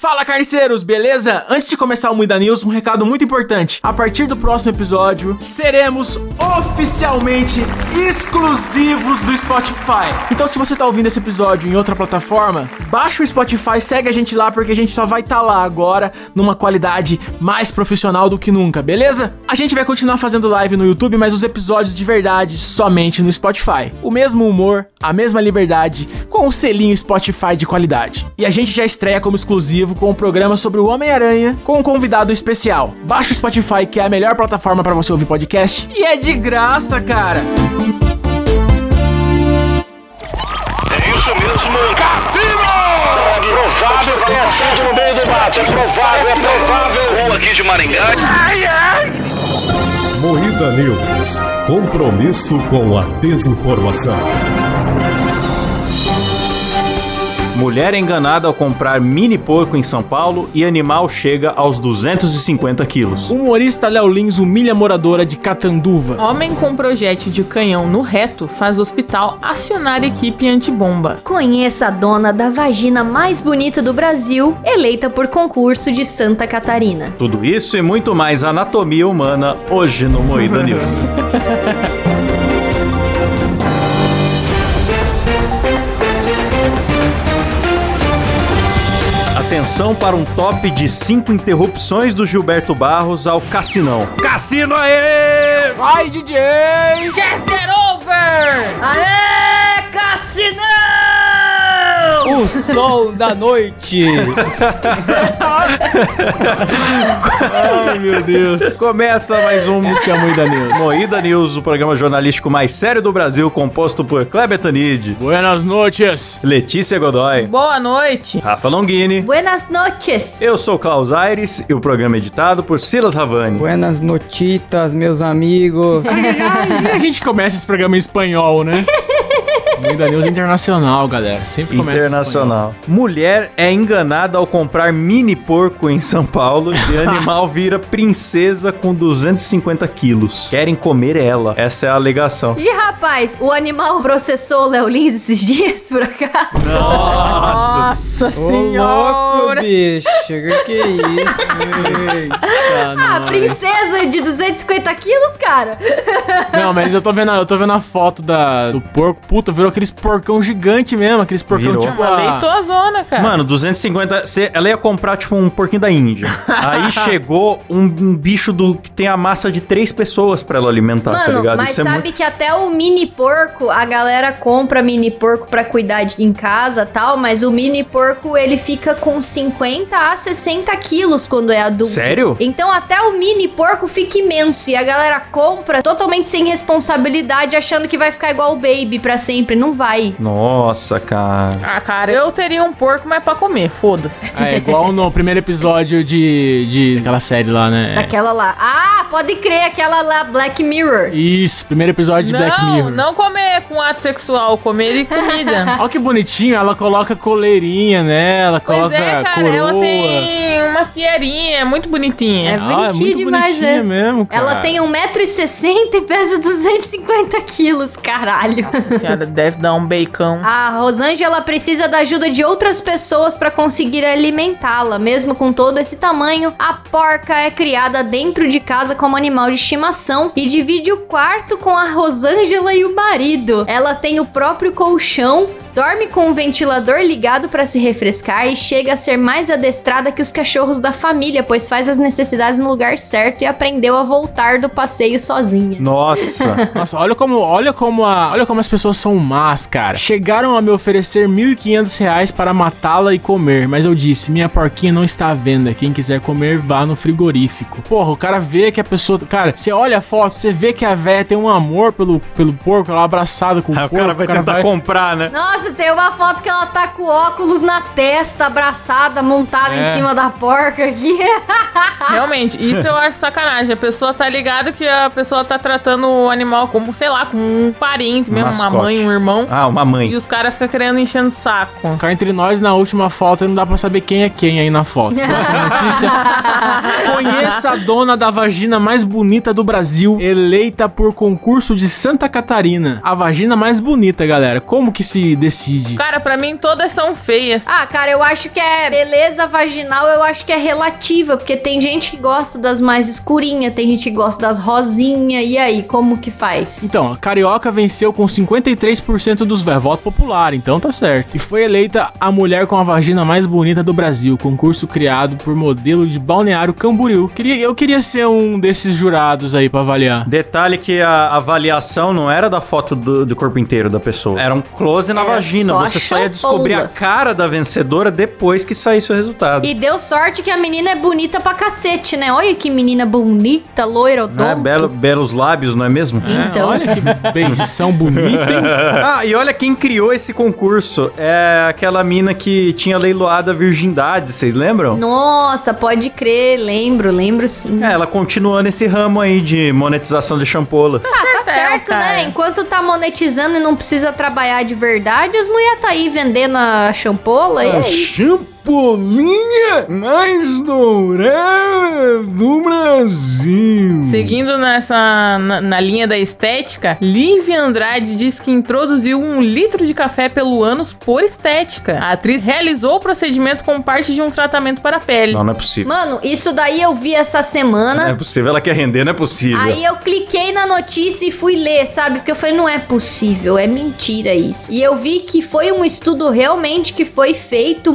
Fala carniceiros, beleza? Antes de começar o Muida News, um recado muito importante. A partir do próximo episódio, seremos oficialmente exclusivos do Spotify. Então se você tá ouvindo esse episódio em outra plataforma, baixa o Spotify, segue a gente lá porque a gente só vai estar tá lá agora numa qualidade mais profissional do que nunca, beleza? A gente vai continuar fazendo live no YouTube, mas os episódios de verdade somente no Spotify. O mesmo humor, a mesma liberdade, com o selinho Spotify de qualidade. E a gente já estreia como exclusivo com um programa sobre o Homem-Aranha com um convidado especial. Baixa o Spotify, que é a melhor plataforma para você ouvir podcast, e é de graça, cara. É isso mesmo, Cassino! É provável que tenha sido no meio do mato, é provável, é provável. Rua aqui de Maringá. Ai, ai! Moída News. Compromisso com a desinformação. Mulher enganada ao comprar mini porco em São Paulo e animal chega aos 250 quilos. Humorista Léo Lins humilha moradora de Catanduva. Homem com projétil de canhão no reto faz hospital acionar equipe antibomba. Conheça a dona da vagina mais bonita do Brasil, eleita por concurso de Santa Catarina. Tudo isso e muito mais anatomia humana hoje no Moída News. Atenção para um top de 5 interrupções do Gilberto Barros ao Cassinão. Cassino aê! Vai, DJ! Get it over! Aê, Cassinão! O sol da noite! Ai, meu Deus. Começa mais um Esse é a Moída News. Moída News, o programa jornalístico mais sério do Brasil, composto por Kleber Tanid, Buenas noches. Letícia Godoy, Boa noite! Rafa Longini. Buenas noches! Eu sou Klaus Aires e o programa é editado por Silas Ravani. Buenas notitas, meus amigos. A gente começa esse programa em espanhol, né? Moída News Internacional, galera. Sempre começa em Internacional. Mulher é enganada ao comprar mini porco em São Paulo e animal vira princesa com 250 quilos. Querem comer ela. Essa é a alegação. Ih, rapaz, o animal processou o Léo Lins esses dias, por acaso? Nossa Ô, senhora! louco, bicho. Que é isso? Ah, princesa de 250 quilos, cara? Não, mas eu tô vendo, a- eu tô vendo a foto da, do porco. Puta, virou aqueles porcão gigante mesmo. Aqueles porcão Virou. tipo. Uma a- leitosona, cara. Mano, 250. cê- ela ia comprar, tipo, um porquinho da Índia. Aí chegou um, um bicho do que tem a massa de três pessoas pra ela alimentar, tá Mano, ligado? mas Isso é sabe muito- que até o mini porco, a galera compra mini porco pra cuidar de, em casa tal, mas o mini porco ele fica com 50 a 60 quilos quando é adulto. Sério? Então até o mini porco fica imenso e a galera compra totalmente sem responsabilidade, achando que vai ficar igual o baby pra sempre. Não vai. Nossa, cara. Ah, cara, eu teria um porco, mas pra comer, foda-se. É igual no primeiro episódio de, de aquela série lá, né? Daquela lá. Ah, pode crer, aquela lá, Black Mirror. Isso, primeiro episódio de Black Não, Mirror. não comer com ato sexual, comer de comida. Olha que bonitinho, ela coloca coleirinha nela, Pois coloca é, cara, coroa. ela tem uma tiarinha, é muito bonitinha. É Ah, é muito demais, bonitinha né? mesmo, cara. Ela tem 1,60m e pesa 250 quilos, caralho. A senhora deve dar um bacon. A Rosângela precisa da ajuda de outras pessoas para conseguir alimentá-la. Mesmo com todo esse tamanho, a porca é criada dentro de casa como animal de estimação e divide o quarto com a Rosângela e o marido. Ela tem o próprio colchão, dorme com o ventilador ligado para se refrescar e chega a ser mais adestrada que os cachorros da família, pois faz as necessidades no lugar certo e aprendeu a voltar do passeio sozinha. Nossa. Nossa, olha como, olha como a, olha como as pessoas são más, cara. Chegaram a me oferecer 1.500 reais para matá-la e comer, mas eu disse, minha porquinha não está à venda. Quem quiser comer, vá no frigorífico. Porra, o cara vê que a pessoa, cara, você olha a foto, você vê que a véia tem um amor pelo, pelo porco, ela abraçada com o o porco. cara vai tentar comprar, né? Nossa, tem uma foto que ela tá com óculos na testa, abraçada, montada É. em cima da porca aqui. Realmente, isso eu acho sacanagem. A pessoa tá ligado que a pessoa tá tratando o animal como, sei lá, como um parente mesmo, Mascote. uma mãe, um irmão. Ah, uma mãe. E os caras ficam querendo enchendo o saco. Cá entre nós, na última foto, não dá pra saber quem é quem aí na foto. Próxima notícia. Conheça a dona da vagina mais bonita do Brasil, eleita por concurso de Santa Catarina. A vagina mais bonita, galera. Como que se decide? Cara, pra mim todas são feias. Ah, cara, eu acho que é beleza vaginal, eu acho que é relativa, porque tem gente que gosta das mais escurinhas, tem gente que gosta das rosinhas, e aí, como que faz? Então, a Carioca venceu com 53% dos votos, voto popular, então tá certo. E foi eleita a mulher com a vagina mais bonita do Brasil, concurso criado por modelo de Balneário Camboriú. Queria, eu queria ser um desses jurados aí pra avaliar. Detalhe que a avaliação não era da foto do, do corpo inteiro da pessoa. Era um close na Era vagina. só Você só ia descobrir a cara da vencedora depois que saísse o resultado. E deu sorte que a menina é bonita pra cacete, né? Olha que menina bonita, loira, Né? odonto. Belo, belos lábios, não é mesmo? Então. É, olha que beição bonita, hein? Ah, e olha quem criou esse concurso. É aquela mina que tinha leiloado a virgindade, vocês lembram? Nossa, pode crer, lembro, lembro sim. É, ela continua nesse ramo aí de monetização de champolas. Ah, tá Certo, né? Enquanto tá monetizando e não precisa trabalhar de verdade, as mulheres tá aí vendendo a champola e é isso. Champolinha mais dourada do Brasil. Seguindo nessa na, na linha da estética, Lívia Andrade diz que introduziu um litro de café pelo ânus por estética. A atriz realizou o procedimento como parte de um tratamento para a pele. Não, não é possível. Mano, isso daí eu vi essa Não é semana. possível, ela quer render, não é possível. Aí eu cliquei na notícia e fui ler, sabe? Porque eu falei, não é possível, é mentira isso. E eu vi que foi um estudo realmente que foi feito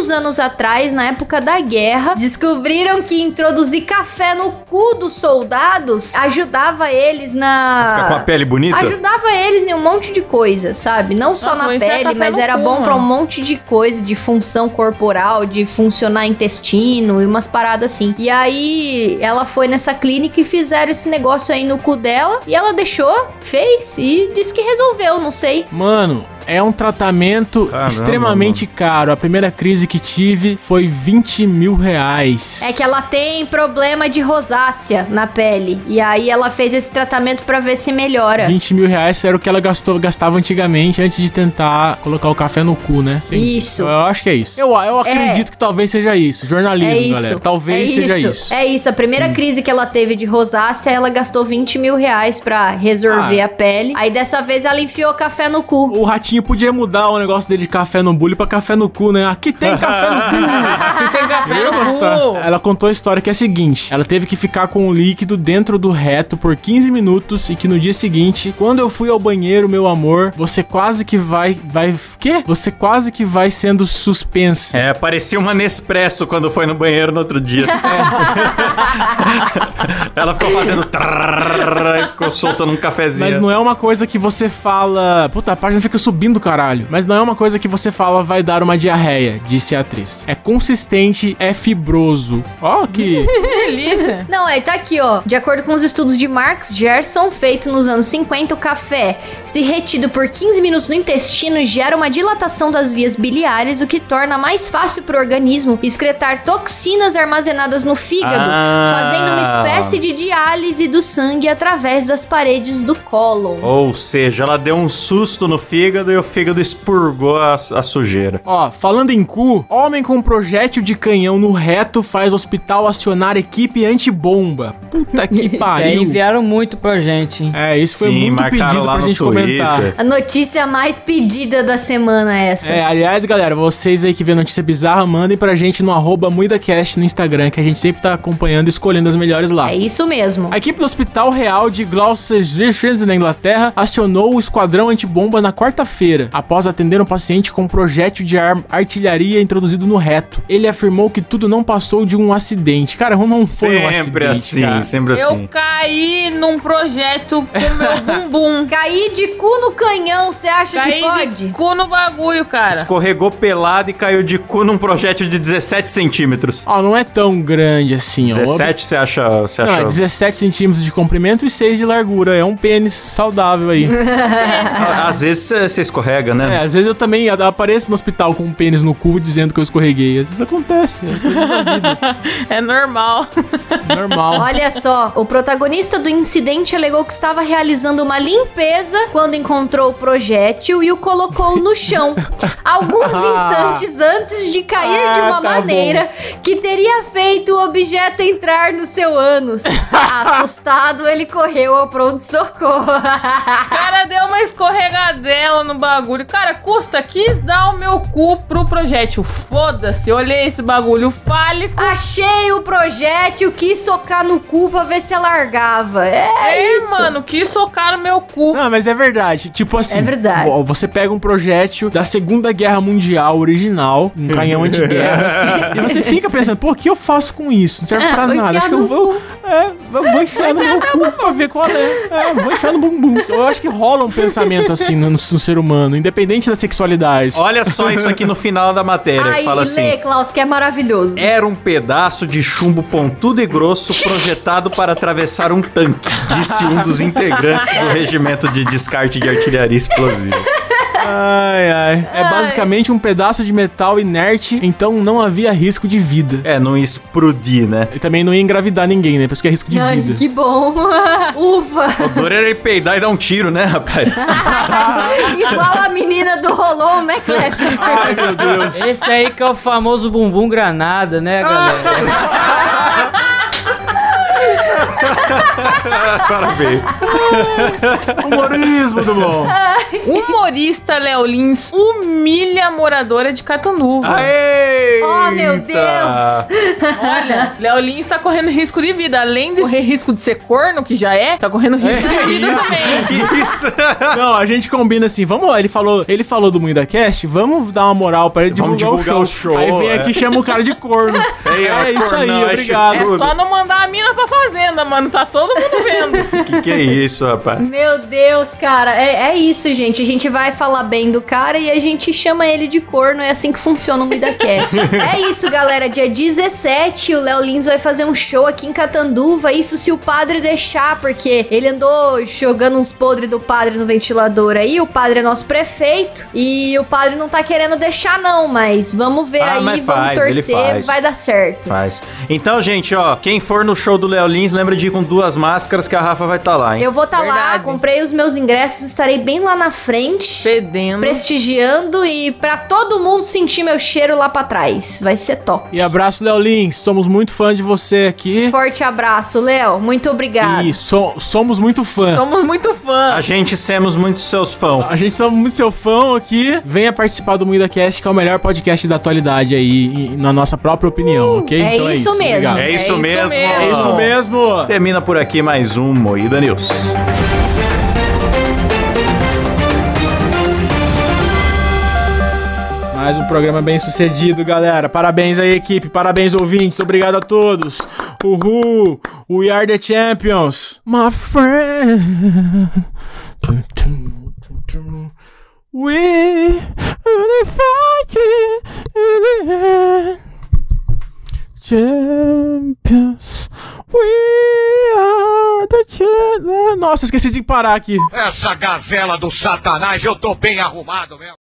muitos anos atrás, na época da guerra. Descobriram que introduzir café no cu dos soldados ajudava eles na. Ficar com a pele bonita? Ajudava eles em um monte de coisa, sabe? Não só Nossa, na pele, mas era cu, bom pra um monte de coisa, de função corporal, de funcionar intestino e umas paradas assim. E aí ela foi nessa clínica e fizeram esse negócio aí no cu dela e ela deixou, fez e disse que resolveu, não sei. Mano, é um tratamento Caramba, extremamente caro. A primeira crise que tive foi 20 mil reais. É que ela tem problema de rosácea na pele e aí ela fez esse tratamento pra ver se melhora. 20 mil reais era o que ela gastou, gastava antigamente antes de tentar colocar o café no cu, né? Isso. Eu acho que é isso. Eu, eu acredito que talvez seja isso. Jornalismo, É isso. galera. Talvez é seja isso. É isso. A primeira crise que ela teve de rosácea, ela gastou 20 mil reais pra resolver Ah. a pele. Aí dessa vez ela enfiou café no cu. O ratinho podia mudar o negócio dele de café no bullying pra café no cu, né? Aqui tem café no cu. Aqui tem café no cu. Ela contou a história que é a seguinte: ela teve que ficar com o líquido dentro do reto por 15 minutos e que no dia seguinte, quando eu fui ao banheiro, meu amor, você quase que vai. Vai. Quê? Você quase que vai sendo suspensa. É, parecia uma Nespresso quando foi no banheiro no outro dia. ela ficou fazendo trrr, e ficou soltando um cafezinho. Mas não é uma coisa que você fala. Puta, a página fica subindo, caralho. Mas não é uma coisa que você fala vai dar uma diarreia, disse a atriz. É consistente, é fibroso. Ó, que. Que delícia. Não, aí tá aqui, ó. De acordo com os estudos de Marx Gerson, feito nos anos 50, o café, se retido por 15 minutos no intestino, gera uma dilatação das vias biliares, o que torna mais fácil pro organismo excretar toxinas armazenadas no fígado, Ah. fazendo uma espécie de diálise do sangue através das paredes do cólon. Ou seja, ela deu um susto no fígado e o fígado expurgou a, a sujeira. Ó, falando em cu, homem com projétil de canhão no reto faz hospital acionar equipe antibomba. Puta que Isso aí pariu. enviaram muito pra gente, hein? É, isso foi Sim, muito pedido pra gente Twitter. comentar. A notícia mais pedida da semana é essa. É, aliás, galera, vocês aí que vê notícia bizarra, mandem pra gente no arroba MuidaCast no Instagram, que a gente sempre tá acompanhando e escolhendo as melhores lá. É isso mesmo. A equipe do Hospital Real de Gloucestershire, na Inglaterra, acionou o esquadrão antibomba na quarta-feira, após atender um paciente com projétil de ar- artilharia introduzido no reto. Ele afirmou que tudo não passou de um acidente. Cara, não foi um acidente, Sempre assim, cara. sempre Eu assim. caí num projeto com meu bumbum. Cair de cu no canhão, você acha que Caí pode? de cu no bagulho, cara. Escorregou pelado e caiu de cu num projétil de 17 centímetros. Ó, não é tão grande assim, ó. 17 você acha, você Não, acha é 17 centímetros de comprimento e 6 de largura. É um pênis saudável aí. Às vezes você- escorrega, É, né? às vezes eu também apareço no hospital com um pênis no cu dizendo que eu escorreguei. Às vezes acontece. é. É normal. Normal. Olha só, o protagonista do incidente alegou que estava realizando uma limpeza quando encontrou o projétil e o colocou no chão. Alguns instantes antes de cair de Ah, uma tá maneira que teria feito o objeto entrar no seu ânus. Assustado, ele correu ao pronto-socorro. Cara deu uma escorregadela no bagulho. Cara, custa, quis dar o meu cu pro projétil. Foda-se, olhei esse bagulho fálico. Achei o projétil, quis socar no cu pra ver se largava. É, É, isso. mano, quis socar no meu cu. Não, mas é verdade. Tipo assim. É verdade. Você pega um projétil da Segunda Guerra Mundial original, um canhão anti-guerra, e você fica pensando, pô, o que eu faço com isso? Não serve É, pra nada. Acho que eu vou. É, eu vou enfiar no meu cu pra ver qual é. É, vou enfiar no bumbum. Eu acho que rola um pensamento assim no, no ser humano, independente da sexualidade. Olha só isso aqui no final da matéria. Ai, Fala lê, assim. Klaus, que é maravilhoso. Era um pedaço de chumbo pontudo e grosso projetado para atravessar um tanque, disse um dos integrantes do regimento de descarte de artilharia explosiva. Ai, ai. É basicamente um pedaço de metal inerte, então não havia risco de vida. É, não explodir, né? E também não ia engravidar ninguém, né? Por isso que é risco de Ai, vida. que bom. Ufa. O dor era ir peidar e dar um tiro, né, rapaz? Igual a menina do Rolon, né, Cleber? Ai, meu Deus. Esse aí que é o famoso bumbum granada, né, galera? Parabéns. Humorismo do bom. Humorista Léo Lins humilha a moradora de Catanduva. Aê! Oh, meu Deus. Olha, Léo Lins tá correndo risco de vida. Além de correr risco de ser corno, que já é, tá correndo risco de vida também. Que isso? Não, a gente combina assim, vamos, ele falou, ele falou do Muida Cast, vamos dar uma moral pra ele Vamos divulgar, divulgar o, o show. show, Aí vem é. aqui e chama o cara de corno. Ó, é isso aí, é obrigado. É só não mandar a mina pra fazenda, mano. Tá todo mundo vendo. Que que é isso, rapaz? Meu Deus, cara. É, é isso, gente. A gente vai falar bem do cara e a gente chama ele de corno. É assim que funciona o MidaCast. é isso, galera. Dia 17, o Léo Lins vai fazer um show aqui em Catanduva. Isso se o padre deixar, porque ele andou jogando uns podres do padre no ventilador aí. O padre é nosso prefeito. E o padre não tá querendo deixar, não. Mas vamos ver Ah, aí, mas vamos faz, ele torcer. faz. Vai dar certo. Faz. Então, gente, ó, quem for no show do Léo Lins, lembra de ir com duas máscaras que a Rafa vai estar lá, hein? Eu vou estar lá, Verdade. comprei os meus ingressos, estarei bem lá na frente. Fedendo. prestigiando e pra todo mundo sentir meu cheiro lá pra trás. Vai ser top. E abraço, Léo Lins, somos muito fã de você aqui. Forte abraço, Léo. Muito obrigado. E so- somos muito fã. Somos muito fã. A gente somos muito seus fãs. A gente somos muito seu fã aqui. Venha participar do Muida Cast, que é o melhor podcast da atualidade aí, e- na nossa própria opinião, ok? é isso mesmo. obrigado. É isso isso mesmo. mesmo. É isso mesmo. Termina por aqui mais um Moída News. Mais um programa bem sucedido, galera. Parabéns aí, equipe. Parabéns, ouvintes. Obrigado a todos. Uhul. We are the champions. My friend. We are the fighting in the end. Champions. We are the champions. Nossa, esqueci de parar aqui. Essa gazela do satanás, eu tô bem arrumado mesmo.